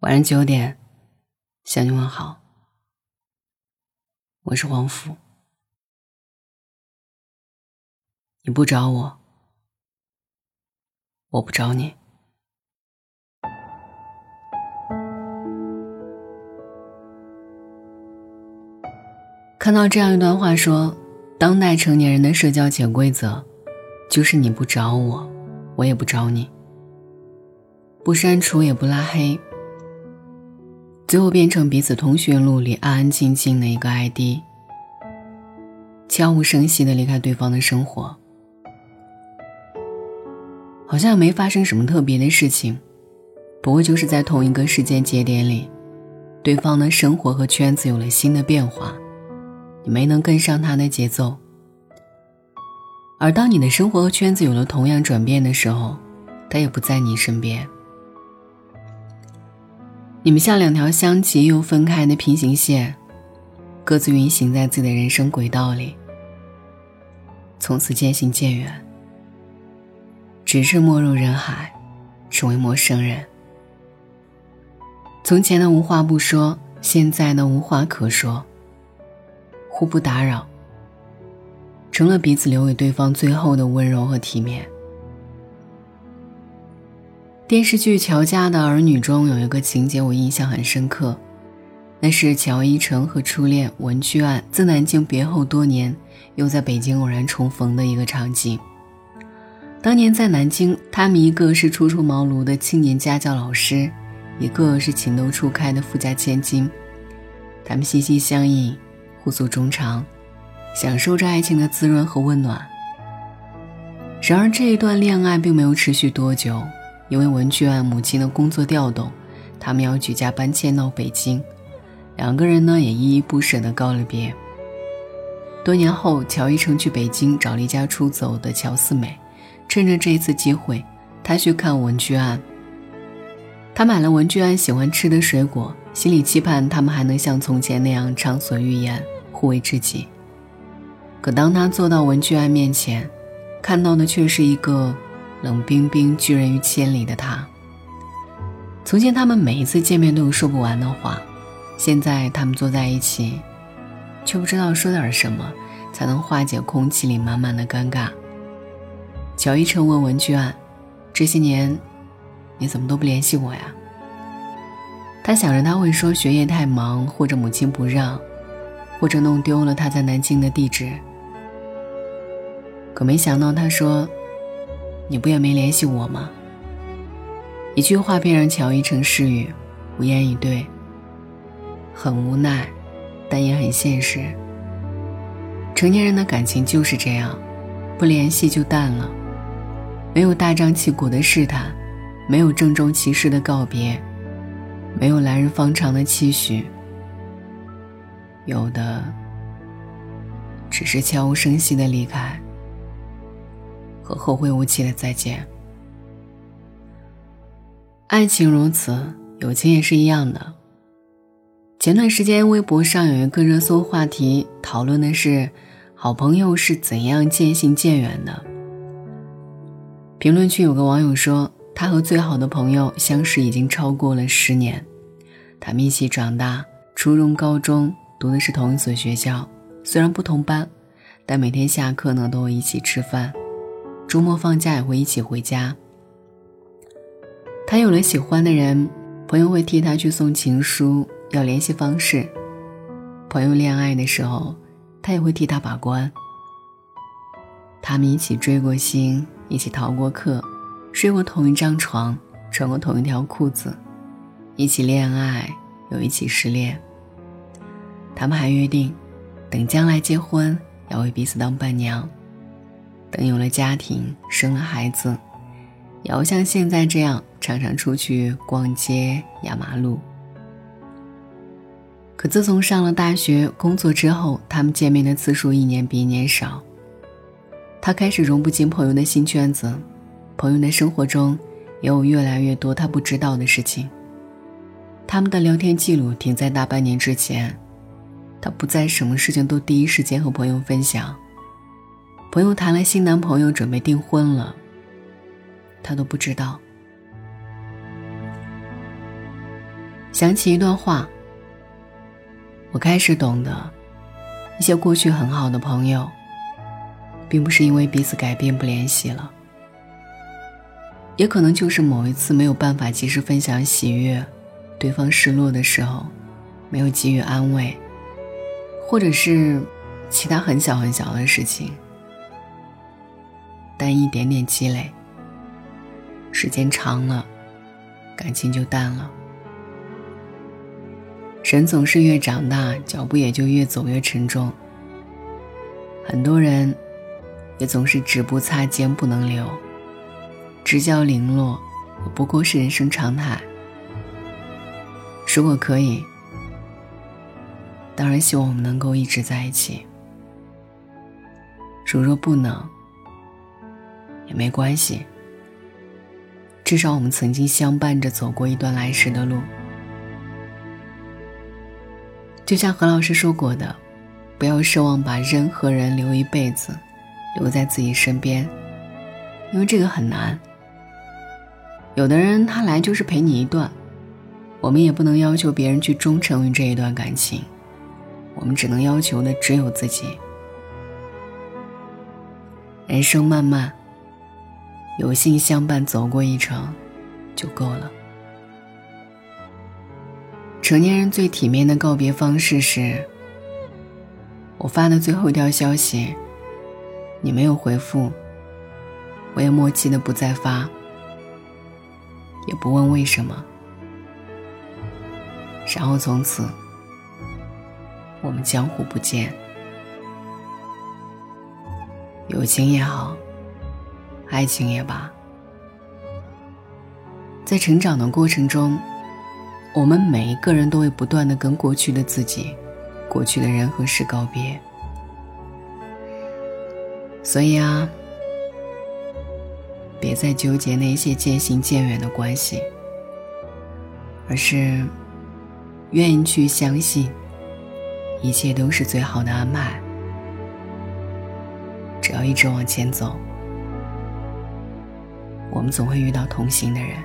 晚上九点，向你问好。我是黄福，你不找我，我不找你。看到这样一段话说，当代成年人的社交潜规则，就是你不找我，我也不找你，不删除也不拉黑。最后变成彼此通讯录里安安静静的一个 ID，悄无声息的离开对方的生活，好像没发生什么特别的事情，不过就是在同一个时间节点里，对方的生活和圈子有了新的变化，你没能跟上他的节奏。而当你的生活和圈子有了同样转变的时候，他也不在你身边。你们像两条相齐又分开的平行线，各自运行在自己的人生轨道里，从此渐行渐远，只是没入人海，成为陌生人。从前的无话不说，现在的无话可说，互不打扰，成了彼此留给对方最后的温柔和体面。电视剧《乔家的儿女》中有一个情节我印象很深刻，那是乔一成和初恋文具案自南京别后多年，又在北京偶然重逢的一个场景。当年在南京，他们一个是初出茅庐的青年家教老师，一个是情窦初开的富家千金，他们心心相印，互诉衷肠，享受着爱情的滋润和温暖。然而，这一段恋爱并没有持续多久。因为文具案母亲的工作调动，他们要举家搬迁到北京，两个人呢也依依不舍地告了别。多年后，乔一成去北京找离家出走的乔四美，趁着这一次机会，他去看文具案。他买了文具案喜欢吃的水果，心里期盼他们还能像从前那样畅所欲言，互为知己。可当他坐到文具案面前，看到的却是一个。冷冰冰拒人于千里的他。从前他们每一次见面都有说不完的话，现在他们坐在一起，却不知道说点什么才能化解空气里满满的尴尬。乔一成问文具案：“这些年，你怎么都不联系我呀？”他想着他会说学业太忙，或者母亲不让，或者弄丢了他在南京的地址。可没想到他说。你不也没联系我吗？一句话便让乔一成失语，无言以对。很无奈，但也很现实。成年人的感情就是这样，不联系就淡了，没有大张旗鼓的试探，没有郑重其事的告别，没有来日方长的期许，有的只是悄无声息的离开。和后会无期的再见。爱情如此，友情也是一样的。前段时间，微博上有一个热搜话题，讨论的是好朋友是怎样渐行渐远的。评论区有个网友说，他和最好的朋友相识已经超过了十年，他们一起长大，初中、高中读的是同一所学校，虽然不同班，但每天下课呢都会一起吃饭。周末放假也会一起回家。他有了喜欢的人，朋友会替他去送情书，要联系方式。朋友恋爱的时候，他也会替他把关。他们一起追过星，一起逃过课，睡过同一张床，穿过同一条裤子，一起恋爱，又一起失恋。他们还约定，等将来结婚，要为彼此当伴娘。等有了家庭，生了孩子，也要像现在这样常常出去逛街、压马路。可自从上了大学、工作之后，他们见面的次数一年比一年少。他开始融不进朋友的新圈子，朋友的生活中也有越来越多他不知道的事情。他们的聊天记录停在大半年之前，他不再什么事情都第一时间和朋友分享。朋友谈了新男朋友，准备订婚了。他都不知道。想起一段话，我开始懂得，一些过去很好的朋友，并不是因为彼此改变不联系了，也可能就是某一次没有办法及时分享喜悦，对方失落的时候，没有给予安慰，或者是其他很小很小的事情。但一点点积累，时间长了，感情就淡了。人总是越长大，脚步也就越走越沉重。很多人，也总是只不擦肩不能留，知交零落，不过是人生常态。如果可以，当然希望我们能够一直在一起。如若不能，也没关系，至少我们曾经相伴着走过一段来时的路。就像何老师说过的，不要奢望把任何人留一辈子，留在自己身边，因为这个很难。有的人他来就是陪你一段，我们也不能要求别人去忠诚于这一段感情，我们只能要求的只有自己。人生漫漫。有幸相伴走过一程，就够了。成年人最体面的告别方式是：我发的最后一条消息，你没有回复，我也默契的不再发，也不问为什么。然后从此，我们江湖不见。友情也好。爱情也罢，在成长的过程中，我们每一个人都会不断的跟过去的自己、过去的人和事告别。所以啊，别再纠结那些渐行渐远的关系，而是愿意去相信，一切都是最好的安排。只要一直往前走。我们总会遇到同行的人，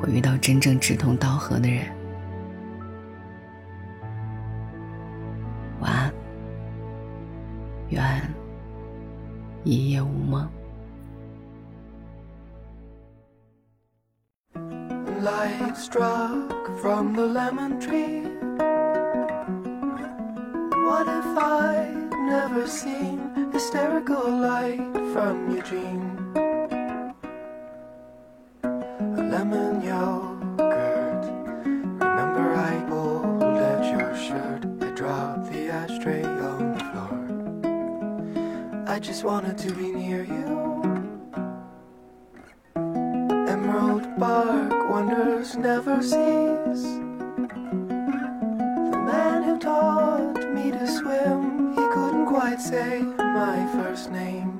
会遇到真正志同道合的人。晚安，愿一夜无梦。Hysterical light from your dream. A lemon yogurt. Remember, I pulled at your shirt. I dropped the ashtray on the floor. I just wanted to be near you. Emerald bark wonders never cease. The man who taught me to swim, couldn't say my first name.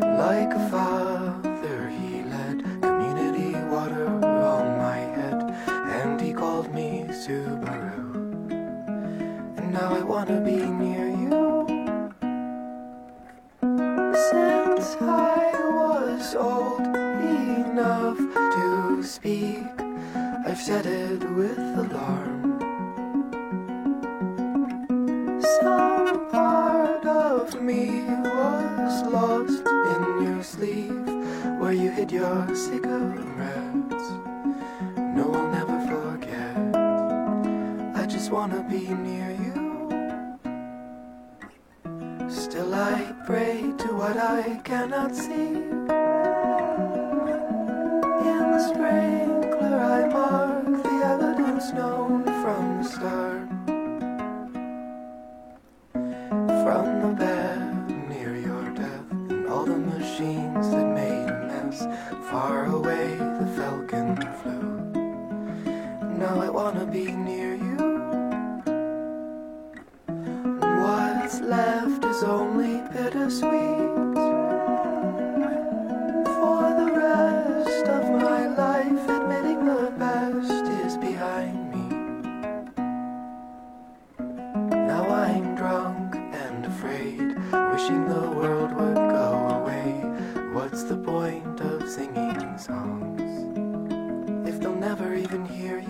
Like a father, he led community water on my head, and he called me Subaru. And now I wanna be near you. Since I was old enough to speak, I've said it with alarm. Me was lost in your sleeve Where you hid your cigarettes. No, I'll never forget. I just wanna be near you. Still I pray to what I cannot see. In the sprinkler I mark the evidence known from the start From the bed near your death, and all the machines that made a mess far away. wishing the world would go away. What's the point of singing songs if they'll never even hear